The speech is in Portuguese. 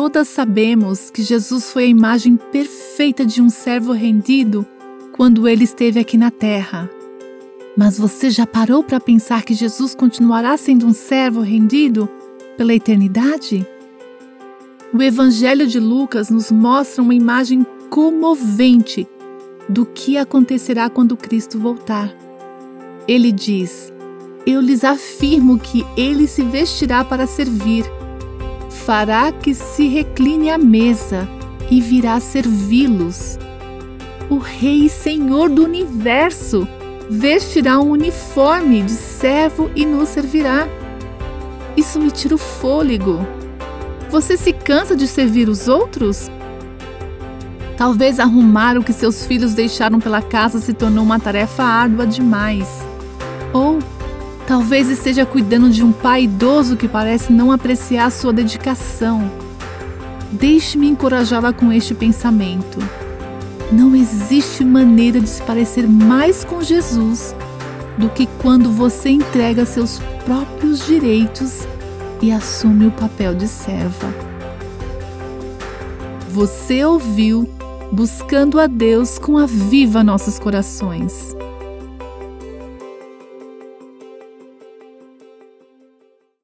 todas sabemos que Jesus foi a imagem perfeita de um servo rendido quando ele esteve aqui na terra. Mas você já parou para pensar que Jesus continuará sendo um servo rendido pela eternidade? O Evangelho de Lucas nos mostra uma imagem comovente do que acontecerá quando Cristo voltar. Ele diz: Eu lhes afirmo que ele se vestirá para servir, fará que se recline à mesa e virá servi-los. O Rei e Senhor do universo vestirá um uniforme de servo e nos servirá. Isso me tira o fôlego. Você se cansa de servir os outros? Talvez arrumar o que seus filhos deixaram pela casa se tornou uma tarefa árdua demais. Ou talvez esteja cuidando de um pai idoso que parece não apreciar sua dedicação. Deixe-me encorajá-la com este pensamento. Não existe maneira de se parecer mais com Jesus do que quando você entrega seus próprios direitos e assume o papel de serva. Você ouviu Buscando a Deus com a Viva Nossos Corações.